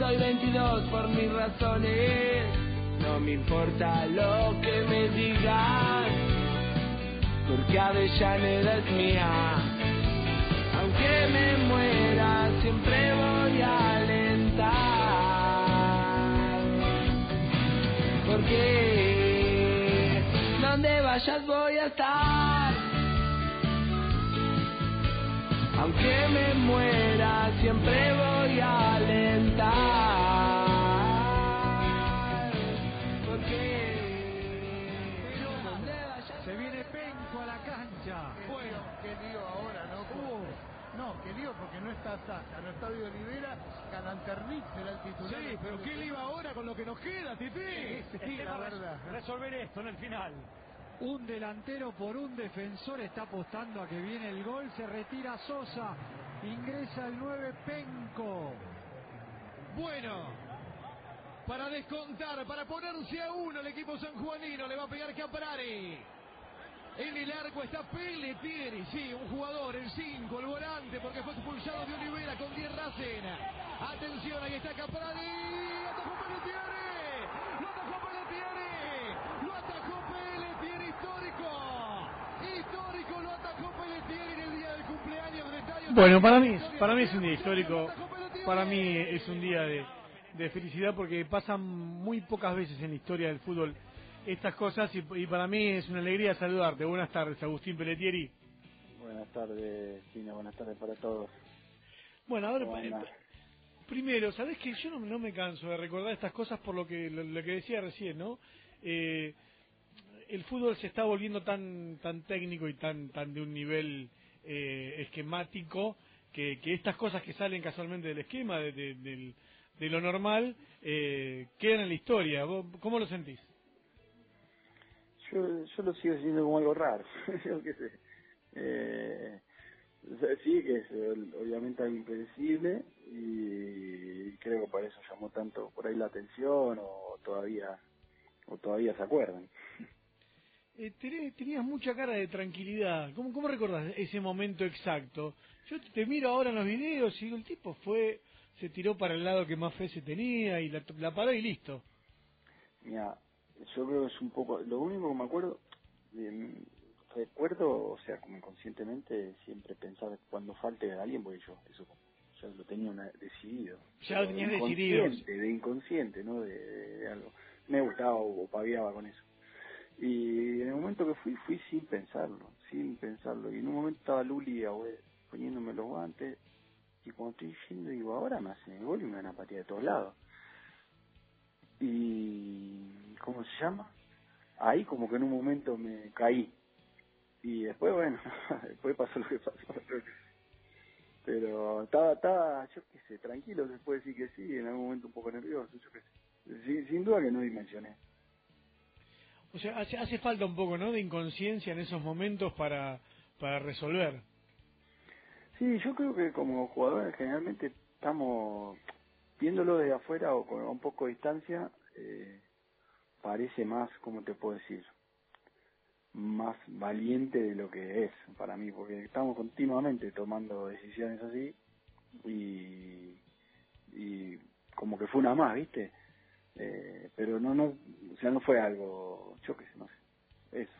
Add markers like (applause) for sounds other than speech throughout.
soy 22 por mis razones. No me importa lo que me digan, porque Avellaneda es mía. Aunque me muera, siempre voy a alentar. Porque donde vayas voy a estar. Aunque me muera, siempre voy a. Porque ¿no? Está Saca, no está Vido Olivera, Galanternic será el titular. Sí, pero ¿qué liba ahora con lo que nos queda, Titi? La verdad. Resolver esto en el final. Un delantero por un defensor está apostando a que viene el gol. Se retira Sosa. Ingresa el 9 Penco. Bueno, para descontar, para ponerse a uno el equipo sanjuanino, le va a pegar Caprari. En el arco está Pelletieri, sí, un jugador, el 5, el volante, porque fue expulsado de Olivera con 10 Racena. Atención, ahí está Caprari. ¡Atajó Pelletieri! ¡Lo atajó Pelletieri! ¡Lo atajó Pelletieri, histórico! Histórico, lo atajó Pelletieri en el día del cumpleaños de Estadio Bueno, para mí, para mí es un día histórico, para mí es un día de, de felicidad porque pasan muy pocas veces en la historia del fútbol estas cosas y, y para mí es una alegría saludarte. Buenas tardes, Agustín Pelletieri. Buenas tardes, Chino, buenas tardes para todos. Bueno, ahora, ¿Cómo anda? primero, ¿sabés que Yo no, no me canso de recordar estas cosas por lo que, lo, lo que decía recién, ¿no? Eh, el fútbol se está volviendo tan tan técnico y tan tan de un nivel eh, esquemático que, que estas cosas que salen casualmente del esquema, de, de- de lo normal, eh, quedan en la historia. ¿Vos ¿Cómo lo sentís? Yo, yo lo sigo sintiendo como algo raro, (laughs) yo qué sé. Eh, sí, que es obviamente algo impredecible y creo que por eso llamó tanto por ahí la atención o todavía o todavía se acuerdan. Eh, tenés- tenías mucha cara de tranquilidad. ¿Cómo, ¿Cómo recordás ese momento exacto? Yo te miro ahora en los videos y digo, el tipo fue, se tiró para el lado que más fe se tenía y la, la paró y listo. Mira, yo creo que es un poco, lo único que me acuerdo, eh, recuerdo, o sea, como inconscientemente siempre pensar cuando falte a alguien, porque yo eso ya lo tenía una- decidido. Ya lo tenías decidido. inconsciente, De inconsciente, ¿no? De, de algo. Me gustaba o, o paviaba con eso. Y en el momento que fui, fui sin pensarlo, sin pensarlo. Y en un momento estaba Luli poniéndome los guantes, y cuando estoy yendo, digo, ahora me hacen el gol y me van a patear de todos lados. Y, ¿cómo se llama? Ahí como que en un momento me caí. Y después, bueno, (laughs) después pasó lo que pasó. Pero estaba, estaba, yo qué sé, tranquilo, se puede decir que sí, en algún momento un poco nervioso, yo qué sé. Sin, sin duda que no dimensioné. O sea, hace, hace falta un poco, ¿no? De inconsciencia en esos momentos para, para resolver. Sí, yo creo que como jugadores generalmente estamos viéndolo desde afuera o con un poco de distancia, eh, parece más, como te puedo decir, más valiente de lo que es para mí, porque estamos continuamente tomando decisiones así y, y como que fue una más, ¿viste? Eh, pero no, no, o sea, no fue algo, sé, no sé, eso.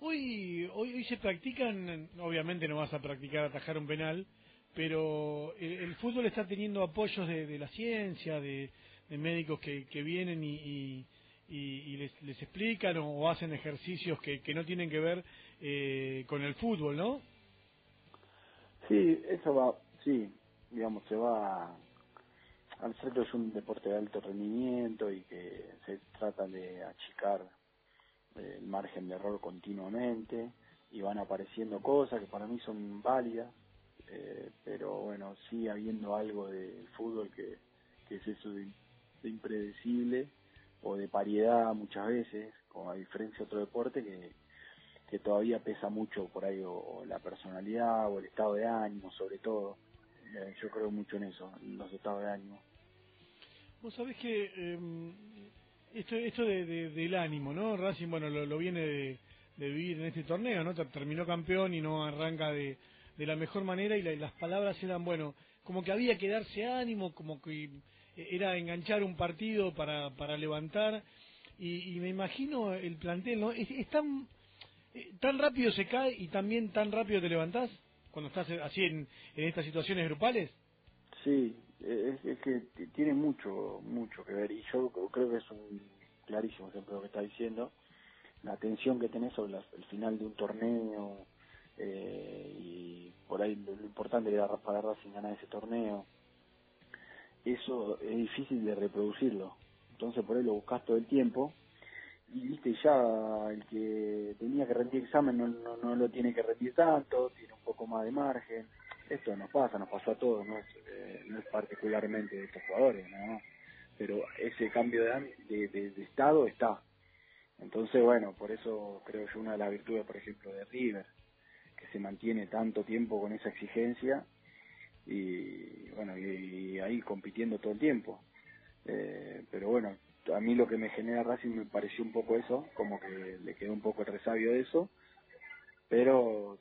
Hoy, hoy, hoy se practican, obviamente no vas a practicar atajar un penal, pero el, el fútbol está teniendo apoyos de, de la ciencia, de, de médicos que, que vienen y, y, y- y les, les explican o, o hacen ejercicios que, que no tienen que ver eh, con el fútbol, ¿no? Sí, eso va, sí, digamos, se va, al ser que es un deporte de alto rendimiento y que se trata de achicar eh, el margen de error continuamente y van apareciendo cosas que para mí son válidas, eh, pero bueno, sigue habiendo algo del fútbol que, es eso de, de impredecible o de pariedad muchas veces, como a diferencia de otro deporte que, que todavía pesa mucho por ahí o la personalidad o el estado de ánimo sobre todo. Eh, yo creo mucho en eso, en los estados de ánimo. Vos sabés que eh, esto, esto de, de- del ánimo, ¿no? Racing, bueno, lo, viene de, de vivir en este torneo, ¿no? Ter- Terminó campeón y no arranca de, la mejor manera y, la- las palabras eran, bueno, como que había que darse ánimo, como que era enganchar un partido para, para levantar, y, me imagino el plantel, ¿no? Es, tan, eh, tan rápido se cae y también tan rápido te levantás cuando estás así en, en estas situaciones grupales. Sí, es, es, que tiene mucho, mucho que ver, y yo creo que es un clarísimo ejemplo lo que está diciendo, la tensión que tenés sobre el final de un torneo, eh, y por ahí lo, importante era para Racing ganar ese torneo. Eso es difícil de reproducirlo. Entonces por ahí lo buscas todo el tiempo y viste ya el que tenía que rendir examen no, no, no lo tiene que rendir tanto, tiene un poco más de margen. Esto nos pasa, nos pasó a todos, no es, eh, no es particularmente de estos jugadores, ¿no? pero ese cambio de, de, de estado está. Entonces, bueno, por eso creo yo una de las virtudes, por ejemplo, de River, que se mantiene tanto tiempo con esa exigencia y bueno, y, ahí compitiendo todo el tiempo. Eh, pero bueno, a mí lo que me genera Racing me pareció un poco eso, como que le quedó un poco el resabio de eso, pero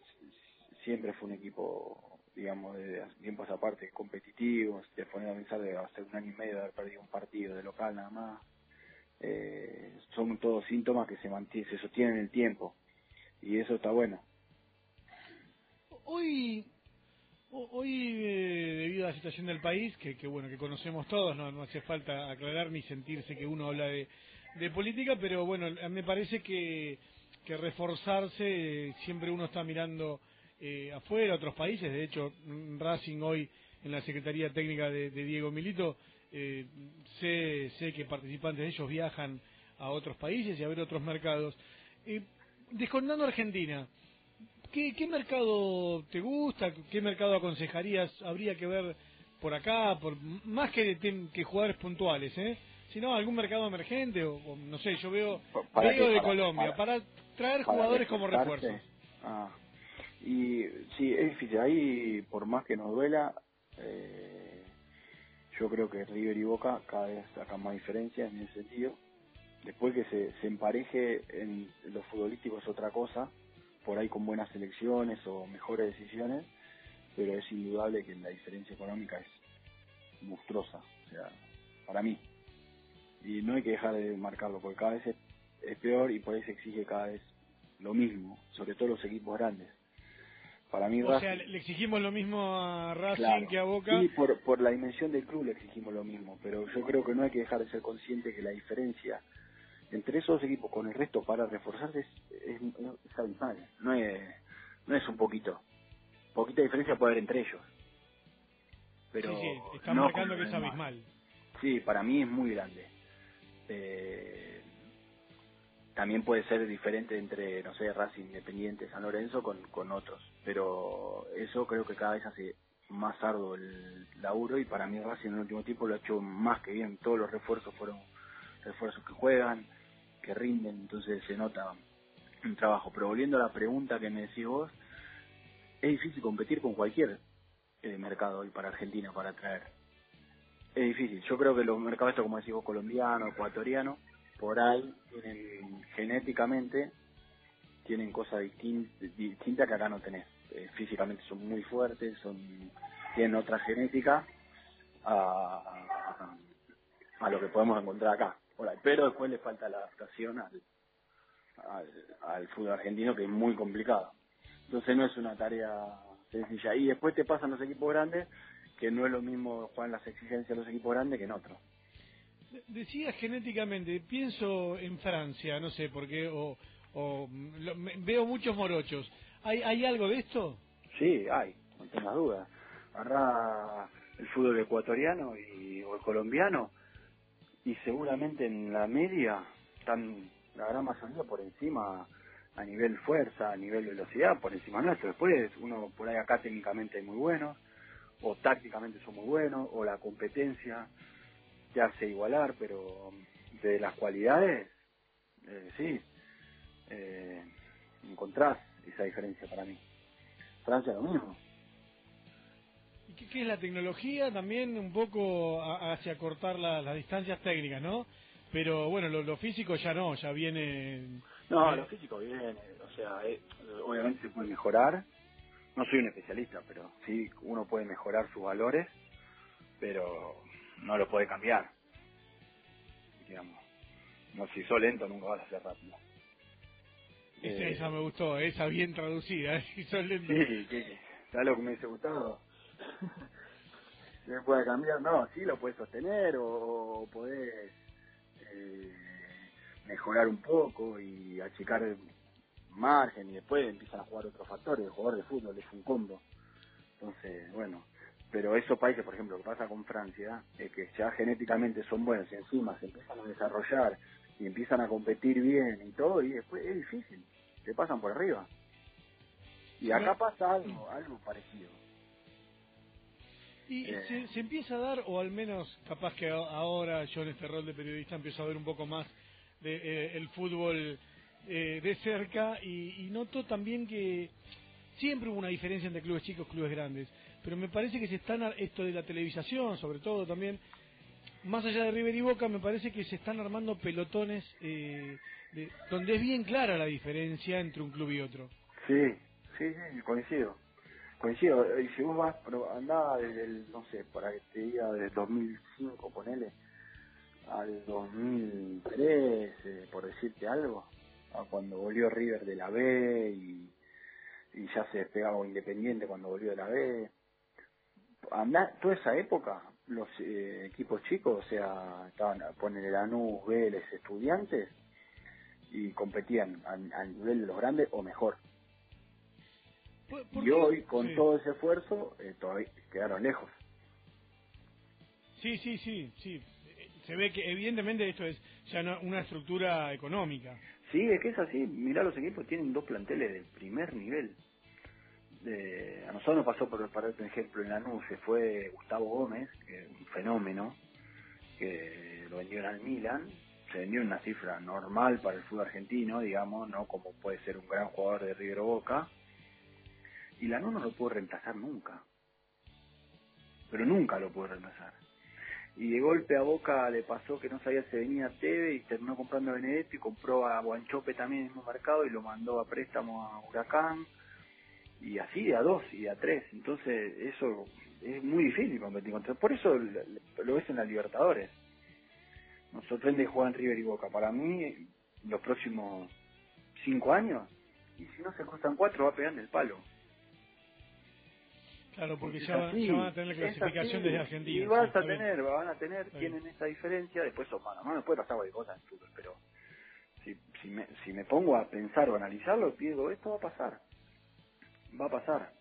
siempre fue un equipo, digamos, de tiempos aparte, competitivo, te poner a pensar de hace un año y medio de haber perdido un partido de local nada más. Eh, son todos síntomas que se mantienen, se sostienen en el tiempo y eso está bueno hoy, hoy eh, debido a la situación del país, que, que bueno, que conocemos todos, no, no hace falta aclarar ni sentirse que uno habla de, de política, pero bueno, me parece que, que reforzarse, siempre uno está mirando eh, afuera, otros países, de hecho, Racing hoy en la Secretaría Técnica de, Diego Milito, eh, sé, sé que participantes de ellos viajan a otros países y a ver otros mercados. Eh, descontando Argentina, ¿Qué, mercado te gusta? ¿Qué mercado aconsejarías? Habría que ver por acá, por más que, que jugadores puntuales, ¿eh? sino algún mercado emergente o, no sé, yo veo, veo de Colombia para, traer jugadores como refuerzo. Ah, y sí, es difícil. Ahí, por más que nos duela, eh, yo creo que River y Boca cada vez sacan más diferencias en ese sentido. Después que se, se empareje en lo futbolístico es otra cosa, por ahí con buenas elecciones o mejores decisiones, pero es indudable que la diferencia económica es monstruosa, o sea, para mí. Y no hay que dejar de marcarlo, porque cada vez es, peor y por ahí se exige cada vez lo mismo, sobre todo los equipos grandes. Para mí, o sea, le exigimos lo mismo a Racing que a Boca. Sí, por, por la dimensión del club le exigimos lo mismo, pero yo creo que no hay que dejar de ser consciente que la diferencia entre esos equipos con el resto para reforzarse es, es, es abismal, no es, no es un poquito. Poquita diferencia puede haber entre ellos. Pero sí, sí, están marcando que es abismal. Sí, para mí es muy grande. Eh, también puede ser diferente entre, no sé, Racing Independiente, San Lorenzo con, con otros. Pero eso creo que cada vez hace más arduo el laburo y para mí Racing en el último tiempo lo ha hecho más que bien. Todos los refuerzos fueron refuerzos que juegan, que rinden, entonces se nota un trabajo. Pero volviendo a la pregunta que me decís vos, es difícil competir con cualquier eh, mercado hoy para Argentina para traer. Es difícil. Yo creo que los mercados como decís vos, colombiano, ecuatoriano, por ahí tienen genéticamente, tienen cosas distintas que acá no tenés. Eh, físicamente son muy fuertes, son tienen otra genética a, a lo que podemos encontrar acá pero después le falta la adaptación al, al, fútbol argentino que es muy complicado. Entonces no es una tarea sencilla. Y después te pasan los equipos grandes, que no es lo mismo jugar las exigencias de los equipos grandes que en otros. Decías genéticamente, pienso en Francia, no sé por qué, o, o veo muchos morochos. ¿Hay, ¿Hay algo de esto? Sí, hay, no tengas dudas. Agarrá el fútbol ecuatoriano y, o el colombiano, y seguramente en la media están la gran mayoría por encima a nivel fuerza, a nivel velocidad, por encima nuestro. Después uno por ahí acá técnicamente es muy bueno, o tácticamente son muy buenos, o la competencia te hace igualar, pero de las cualidades, eh, sí, eh, encontrás esa diferencia para mí. Francia lo mismo. ¿Qué, es la tecnología? También un poco hacia cortar las distancias técnicas, ¿no? Pero bueno, lo, físico ya no, ya viene... No, lo físico viene, o sea, eh, obviamente se puede mejorar, no soy un especialista, pero sí uno puede mejorar sus valores, pero no lo puede cambiar. Digamos, no si sos lento nunca vas a ser rápido. Esa, Eh, esa me gustó, esa bien traducida. (laughs) Si sos lento. Sí, ¿qué- ¿sabes lo que me dice Gustavo? (laughs) ¿Se puede cambiar? No, sí lo puedes sostener o, o podés eh, mejorar un poco y achicar el margen y después empiezan a jugar otros factores. El jugador de fútbol es un combo. Entonces, bueno, pero esos países, por ejemplo, lo que pasa con Francia, es que ya genéticamente son buenos y encima se empiezan a desarrollar y empiezan a competir bien y todo, y después es difícil, te pasan por arriba. Y acá pasa algo, algo parecido. Y Eh. se, se empieza a dar, o al menos capaz que ahora yo en este rol de periodista empiezo a ver un poco más de, eh, el fútbol eh, de cerca y, y noto también que siempre hubo una diferencia entre clubes chicos y clubes grandes, pero me parece que se están, esto de la televisación sobre todo también, más allá de River y Boca, me parece que se están armando pelotones eh, de- donde es bien clara la diferencia entre un club y otro. Sí, sí, sí, coincido. Coincido. Y si vos vas, andaba desde el, no sé, para que te diga, del 2005, ponele, al 2003, eh, por decirte algo, a cuando volvió River de la B y, y ya se despegaba Independiente cuando volvió de la B. Andá, toda esa época, los eh, equipos chicos, o sea, estaban, ponen Lanús, Vélez, Estudiantes, y competían al, al nivel de los grandes o mejor. ¿Por- por Y hoy, con Sí. todo ese esfuerzo, eh, todavía quedaron lejos. Sí, sí, sí, sí. Se ve que evidentemente esto es ya no- una estructura económica. Sí, es que es así. Mirá, los equipos tienen dos planteles del primer nivel. De- a nosotros nos pasó, por, para otro ejemplo, en Lanús se fue Gustavo Gómez, que un fenómeno, que lo vendieron al Milan. Se vendió en una cifra normal para el fútbol argentino, digamos, no como puede ser un gran jugador de River Boca. Y Lanús no lo pudo reemplazar nunca. Pero nunca lo pudo reemplazar. y de golpe a Boca le pasó que no sabía si venía Teve y terminó comprando a Benedetto y compró a Guanchope también en el mismo mercado y lo mandó a préstamo a Huracán y así de a dos y de a tres entonces eso es muy difícil competir contra por eso lo ves en las Libertadores nos sorprende jugar en River y Boca para mí los próximos cinco años y si no se cruzan cuatro va a pegar en el palo Claro, porque ya, así, ya van a tener la clasificación así. desde Argentina. Y vas sí, a bien. tener, van a tener, tienen esa diferencia, después son mano a mano, puede pasar cualquier cosa en fútbol, pero si, si, me, si me pongo a pensar o analizarlo, digo, esto va a pasar. Va a pasar.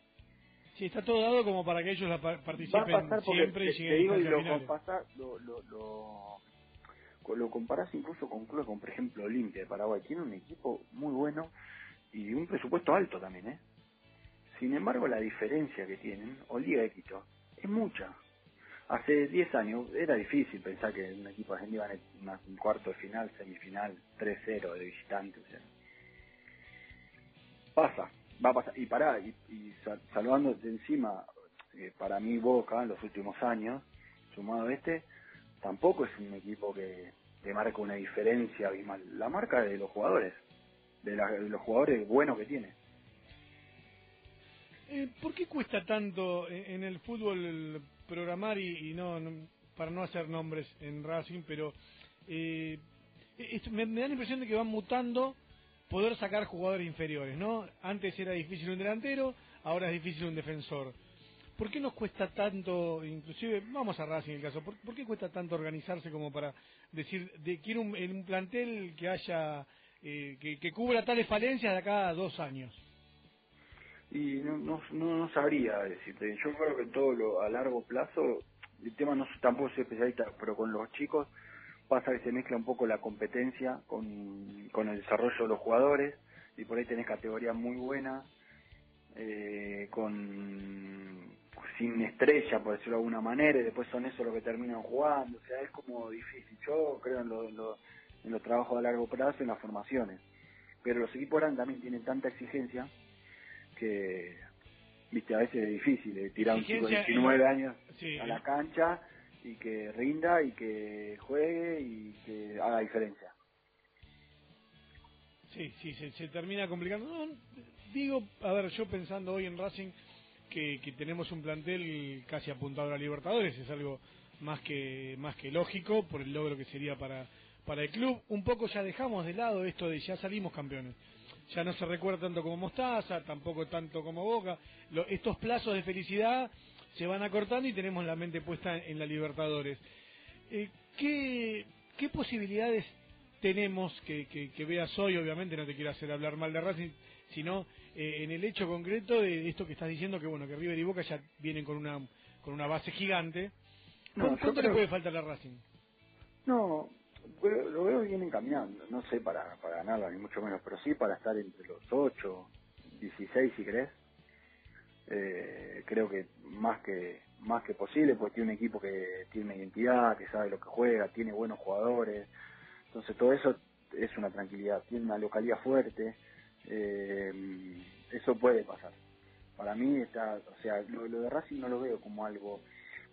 Sí, está todo dado como para que ellos la pa- Va a participen pasar siempre y te, te lleguen a digo y lo lo, lo, lo, lo comparás incluso con clubes como por ejemplo Olimpia de Paraguay, tiene un equipo muy bueno y un presupuesto alto también, ¿eh? Sin embargo, la diferencia que tienen, o Liga de Quito, es mucha. Hace 10 años era difícil pensar que un equipo argentino iba a un cuarto de final, semifinal, 3-0 de visitante. O sea. Pasa, va a pasar. Y pará, y, y sal- salvando de encima, eh, para mí Boca en los últimos años, sumado a este, tampoco es un equipo que, que marca una diferencia abismal. La marca de los jugadores, de, la- de los jugadores buenos que tiene. Eh, ¿Por qué cuesta tanto en en el fútbol programar y, no, para no hacer nombres en Racing, pero eh, me, me da la impresión de que van mutando poder sacar jugadores inferiores, ¿no? Antes era difícil un delantero, ahora es difícil un defensor. ¿Por qué nos cuesta tanto, inclusive, vamos a Racing en el caso, ¿por, qué cuesta tanto organizarse como para decir, de, quiero un, en un plantel que haya, eh, que, que cubra tales falencias de acá a dos años? Y no, no, no, no sabría decirte. Yo creo que todo lo a largo plazo, el tema no tampoco soy especialista, pero con los chicos pasa que se mezcla un poco la competencia con, con el desarrollo de los jugadores y por ahí tenés categorías muy buenas eh, con sin estrella por decirlo de alguna manera y después son eso lo que terminan jugando. O sea es como difícil. Yo creo en, lo- en lo- en los trabajos a largo plazo y en las formaciones. Pero los equipos grandes también tienen tanta exigencia que viste a veces es difícil eh, tirar a un chico de Exigencia 19 en- años Sí, a la cancha y que rinda y que juegue y que haga diferencia Sí, sí, se, se termina complicando. No, digo, a ver, yo pensando hoy en Racing que, que tenemos un plantel casi apuntado a Libertadores, es algo más que más que lógico por el logro que sería para para el club. Un poco ya dejamos de lado esto de ya salimos campeones. Ya no se recuerda tanto como Mostaza, tampoco tanto como Boca. Lo- estos plazos de felicidad se van acortando y tenemos la mente puesta en la Libertadores. Eh, ¿qué, ¿Qué posibilidades tenemos que, que, que veas hoy? Obviamente no te quiero hacer hablar mal de Racing, sino eh, en el hecho concreto de esto que estás diciendo, que bueno, que River y Boca ya vienen con una, con una base gigante. No, ¿Cuánto le puede faltar a Racing? No, lo veo bien encaminando. No sé para, para ganarla, ni mucho menos, pero sí para estar entre los 8, 16 si querés. Eh, creo que más que más que posible, pues tiene un equipo que tiene una identidad, que sabe lo que juega, tiene buenos jugadores. Entonces todo eso es una tranquilidad. Tiene una localidad fuerte. eh, eso puede pasar. Para mí está, o sea, lo, lo de Racing no lo veo como algo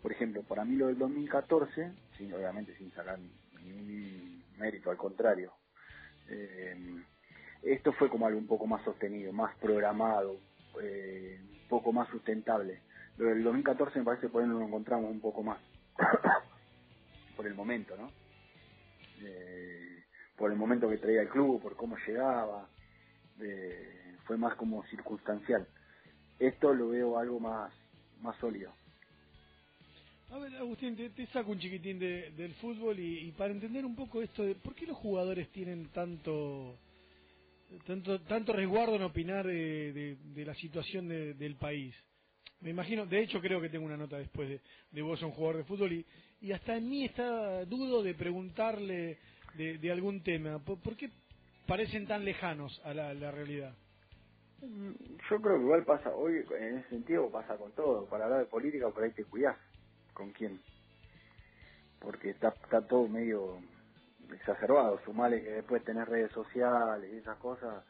por ejemplo, para mí lo del 2014, sí, obviamente sin sacar ningún mérito, al contrario, eh, esto fue como algo un poco más sostenido, más programado, eh, poco más sustentable. Lo del 2014 me parece que por ahí nos lo encontramos un poco más, (coughs) por el momento, ¿no? Eh, por el momento que traía el club, por cómo llegaba, eh, fue más como circunstancial. Esto lo veo algo más, más sólido. A ver, Agustín, te, te saco un chiquitín de- del fútbol y, y para entender un poco esto de por qué los jugadores tienen tanto tanto tanto resguardo en opinar eh, de, de la situación de- del país. Me imagino, de hecho creo que tengo una nota después de, de vos un jugador de fútbol y, hasta en mí está dudo de preguntarle de, algún tema. ¿Por, por qué parecen tan lejanos a la, la realidad? Mm, Yo creo que igual pasa, hoy en ese sentido pasa con todo. Para hablar de política, por ahí te cuidás. ¿Con quién? Porque está, está todo medio exacerbado. Sumale que después tenés redes sociales y esas cosas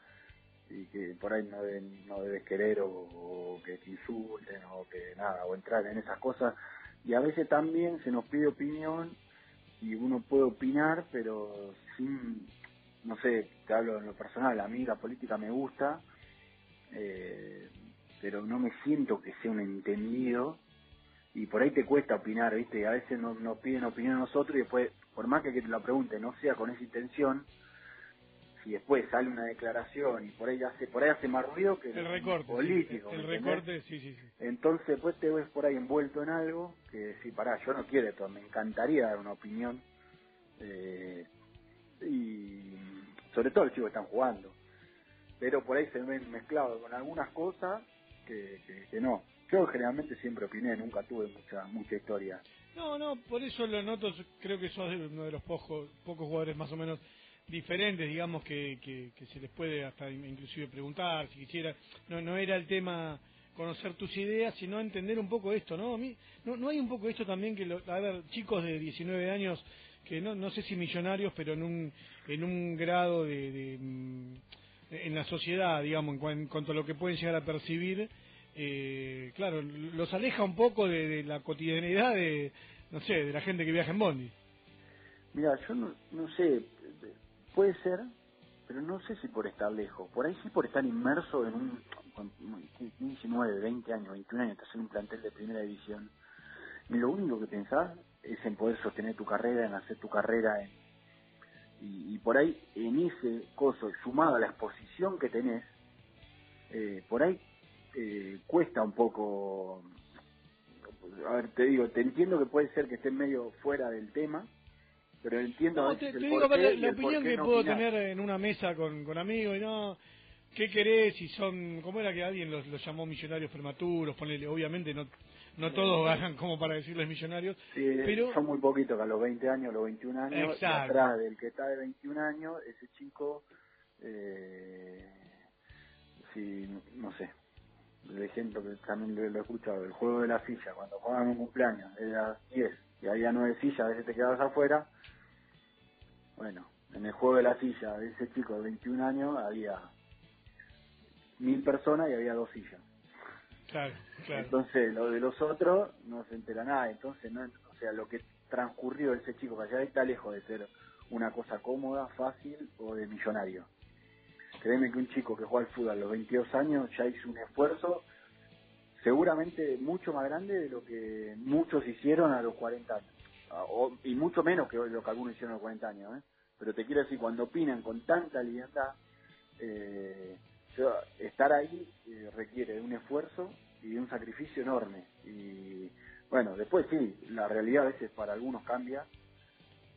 y que por ahí no, deben- no debes querer o, que te insulten o que nada, o entrar en esas cosas. Y a veces también se nos pide opinión y uno puede opinar, pero sin, no sé, te hablo en lo personal, a mí la política me gusta, eh, pero no me siento que sea un entendido y por ahí te cuesta opinar, ¿viste? A veces nos piden opinión a nosotros y después, por más que, que te la pregunte no sea con esa intención, si después sale una declaración y por ahí hace, por ahí hace más ruido que El recorte. sí, político. el recorte, sí, sí, sí. Entonces después te ves por ahí envuelto en algo que sí, pará, yo no quiero esto, me encantaría dar una opinión. eh, y sobre todo los chicos que están jugando. Pero por ahí se ven mezclados con algunas cosas que, que, que no. Yo generalmente siempre opiné, nunca tuve mucha mucha historia. No, no, por eso lo noto, creo que sos uno de los pocos, pocos jugadores más o menos diferentes, digamos, que, que, se les puede hasta in- inclusive preguntar, si quisiera. No, no era el tema conocer tus ideas, sino entender un poco esto, ¿no? A mí, no, no hay un poco esto también que, lo, a ver, chicos de 19 años, que no, no sé si millonarios, pero en un, en un grado de, de, mm, en la sociedad, digamos, en cuanto a lo que pueden llegar a percibir, eh, claro, los aleja un poco de, de la cotidianidad de, no sé, de la gente que viaja en Bondi. Mira, yo no, no sé, puede ser, pero no sé si por estar lejos. Por ahí sí por estar inmerso en un, con 19, 20 años, 21 años, estás en un plantel de primera división. Y lo único que pensás es en poder sostener tu carrera, en hacer tu carrera, en, y, por ahí en ese coso, sumado a la exposición que tenés, eh, por ahí eh, cuesta un poco, a ver, te digo, te entiendo que puede ser que estés medio fuera del tema, pero entiendo No, te, digo, la, la opinión que no puedo tener en una mesa con, con amigos, y no, ¿qué querés? Si son, ¿cómo era que alguien los, los llamó millonarios prematuros? Ponele, obviamente no, no todos ganan como para decirles millonarios, Sí, pero son muy poquitos que a los 20 años, a los 21 años, y atrás del que está de 21 años, ese chico, eh, sí, no sé, el ejemplo que también lo, he escuchado, el juego de la silla, cuando jugaban un cumpleaños, era 10 y había 9 sillas, a veces te quedabas afuera, bueno, en el juego de la silla de ese chico de 21 años había mil personas y había dos sillas. claro, claro. Entonces, lo de los otros no se entera nada. Entonces, no, o sea, lo que transcurrió ese chico para allá está lejos de ser una cosa cómoda, fácil o de millonario. Créeme que un chico que juega al fútbol a los 22 años ya hizo un esfuerzo seguramente mucho más grande de lo que muchos hicieron a los 40 años. Ah, o- y mucho menos que lo que algunos hicieron a los 40 años. ¿eh? Pero te quiero decir, cuando opinan con tanta libertad, eh, yo- estar ahí eh, requiere de un esfuerzo y de un sacrificio enorme. Y bueno, después sí, la realidad a veces para algunos cambia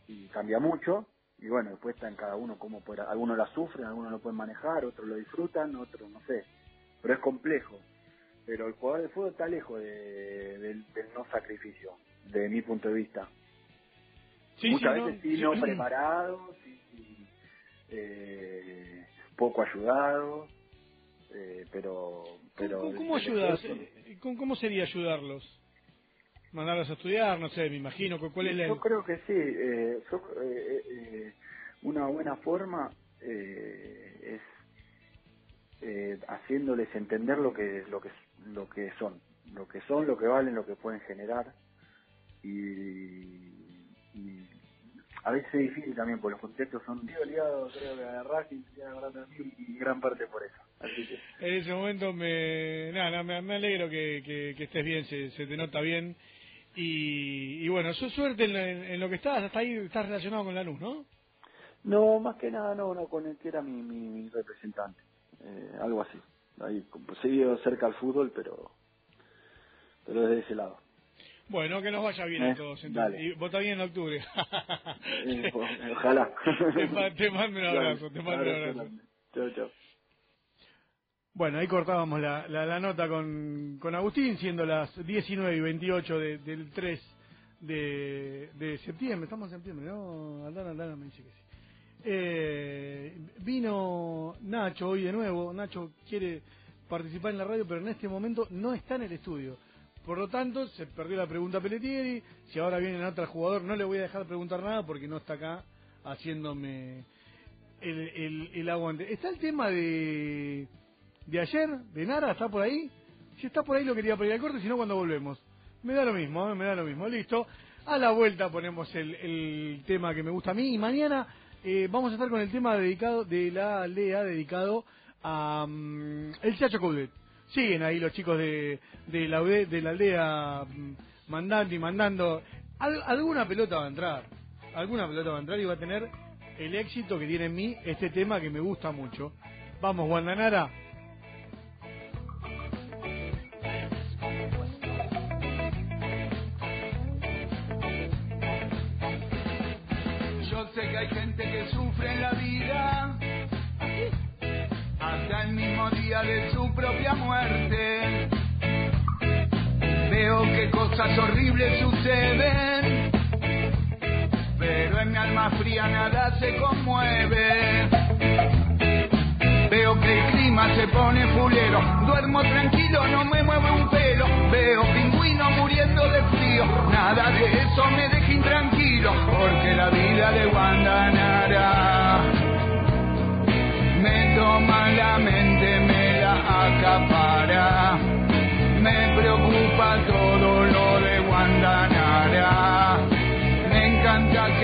y cambia mucho. Y bueno, después está en cada uno cómo puede, algunos la sufren, algunos lo pueden manejar, otros lo disfrutan, otros no sé. Pero es complejo. Pero el jugador de fútbol está lejos de- del, del no sacrificio, de mi punto de vista. Sí, Muchas sí, no, veces sí, sí. no preparados, sí, sí, eh, poco ayudados, eh, pero... pero ¿Cómo, cómo ayudas? esfuerzo- Eh, ¿Cómo, cómo sería ayudarlos? Mandarlos a estudiar, no sé, me imagino. cu- ¿Cuál es la...? Yo creo que sí. eh, yo, eh, eh, una buena forma eh, es eh, haciéndoles entender lo que lo que lo que son, lo que son, lo que valen, lo que pueden generar y, y a veces es difícil también porque los contextos son ligados, creo que a Racing y gran parte por eso. Así que En ese momento me, nada, nada, me, me alegro que, que- que estés bien, se, se te nota bien. Y, y bueno, su suerte en, en- en lo que estás, hasta ahí estás relacionado con la luz, ¿no? No, más que nada no, no, con el que era mi, mi, mi representante, eh, algo así. Ahí, seguido cerca al fútbol, pero pero desde ese lado. Bueno, que nos vaya bien Eh, a todos. entonces. Y vota bien en octubre. Eh, o- (laughs) ojalá. Te, te mando un abrazo, te mando un abrazo. Chao, chao. Bueno, ahí cortábamos la, la, la nota con, con Agustín, siendo las 19 y 28 de- del 3 de, septiembre. Estamos en septiembre, ¿no? Aldana, Aldana me dice que sí. Eh, vino Nacho hoy de nuevo. Nacho quiere participar en la radio, pero en este momento no está en el estudio. Por lo tanto, se perdió la pregunta Pelletieri. Si ahora viene otro jugador, no le voy a dejar preguntar nada porque no está acá haciéndome el, el, el aguante. Está el tema de, de ayer, de Nara, ¿está por ahí? Si está por ahí lo quería pedir al corte, si no cuando volvemos. Me da lo mismo, ¿eh? me da lo mismo. Listo. A la vuelta ponemos el, el tema que me gusta a mí y mañana eh, vamos a estar con el tema dedicado de la aldea, dedicado a mm, el Chacho Coudet. Siguen ahí los chicos de, de, la, de la aldea mm, mandando y mandando. Al- alguna pelota va a entrar. Alguna pelota va a entrar y va a tener el éxito que tiene en mí este tema que me gusta mucho. Vamos, Guandanara. Sé que hay gente que sufre en la vida hasta el mismo día de su propia muerte. Veo que cosas horribles suceden, pero en mi alma fría nada se conmueve. Que el clima se pone fulero. Duermo tranquilo, no me mueve un pelo. Veo pingüino muriendo de frío. Nada de eso me deja intranquilo. Porque la vida de Guandanara me toma la mente, me la acapara. Me preocupa todo lo de Guandanara. Me encanta que.